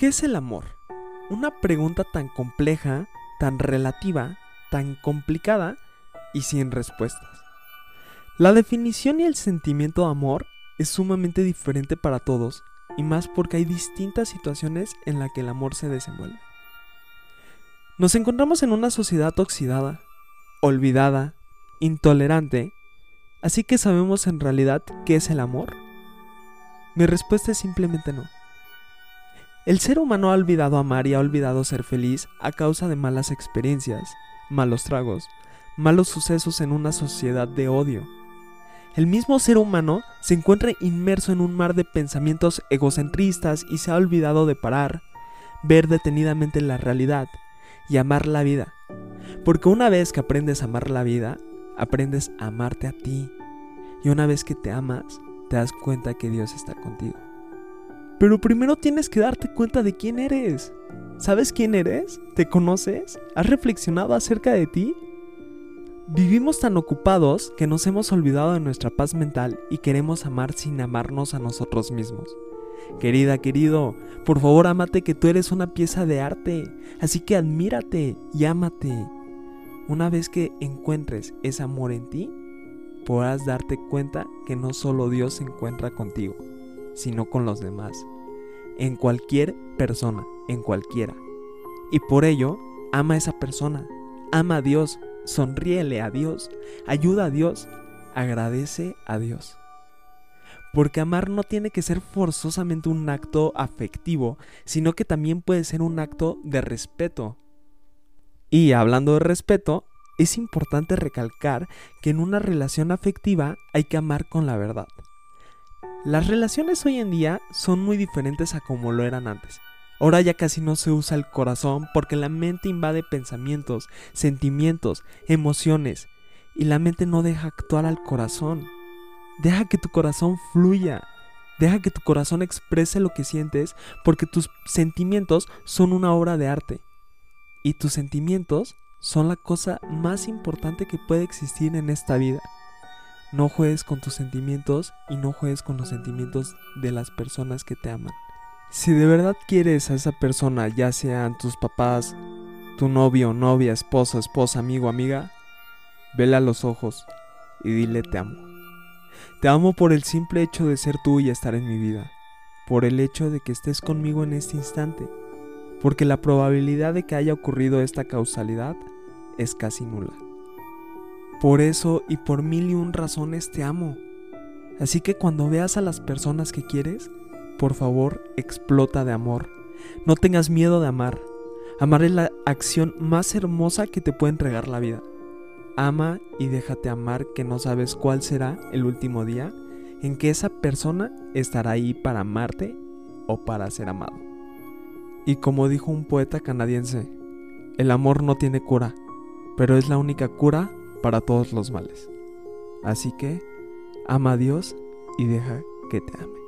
¿Qué es el amor? Una pregunta tan compleja, tan relativa, tan complicada y sin respuestas. La definición y el sentimiento de amor es sumamente diferente para todos y más porque hay distintas situaciones en las que el amor se desenvuelve. Nos encontramos en una sociedad oxidada, olvidada, intolerante, así que sabemos en realidad qué es el amor. Mi respuesta es simplemente no. El ser humano ha olvidado amar y ha olvidado ser feliz a causa de malas experiencias, malos tragos, malos sucesos en una sociedad de odio. El mismo ser humano se encuentra inmerso en un mar de pensamientos egocentristas y se ha olvidado de parar, ver detenidamente la realidad y amar la vida. Porque una vez que aprendes a amar la vida, aprendes a amarte a ti. Y una vez que te amas, te das cuenta que Dios está contigo. Pero primero tienes que darte cuenta de quién eres. ¿Sabes quién eres? ¿Te conoces? ¿Has reflexionado acerca de ti? Vivimos tan ocupados que nos hemos olvidado de nuestra paz mental y queremos amar sin amarnos a nosotros mismos. Querida, querido, por favor amate que tú eres una pieza de arte, así que admírate y ámate. Una vez que encuentres ese amor en ti, podrás darte cuenta que no solo Dios se encuentra contigo, sino con los demás, en cualquier persona, en cualquiera. Y por ello, ama a esa persona, ama a Dios, sonríele a Dios, ayuda a Dios, agradece a Dios. Porque amar no tiene que ser forzosamente un acto afectivo, sino que también puede ser un acto de respeto. Y hablando de respeto, es importante recalcar que en una relación afectiva hay que amar con la verdad. Las relaciones hoy en día son muy diferentes a como lo eran antes. Ahora ya casi no se usa el corazón porque la mente invade pensamientos, sentimientos, emociones y la mente no deja actuar al corazón. Deja que tu corazón fluya. Deja que tu corazón exprese lo que sientes porque tus sentimientos son una obra de arte. Y tus sentimientos son la cosa más importante que puede existir en esta vida. No juegues con tus sentimientos y no juegues con los sentimientos de las personas que te aman. Si de verdad quieres a esa persona, ya sean tus papás, tu novio, novia, esposo, esposa, amigo, amiga, vele a los ojos y dile te amo. Te amo por el simple hecho de ser tú y estar en mi vida, por el hecho de que estés conmigo en este instante, porque la probabilidad de que haya ocurrido esta causalidad es casi nula. Por eso y por mil y un razones te amo. Así que cuando veas a las personas que quieres, por favor, explota de amor. No tengas miedo de amar. Amar es la acción más hermosa que te puede entregar la vida. Ama y déjate amar que no sabes cuál será el último día en que esa persona estará ahí para amarte o para ser amado. Y como dijo un poeta canadiense, el amor no tiene cura, pero es la única cura para todos los males. Así que ama a Dios y deja que te ame.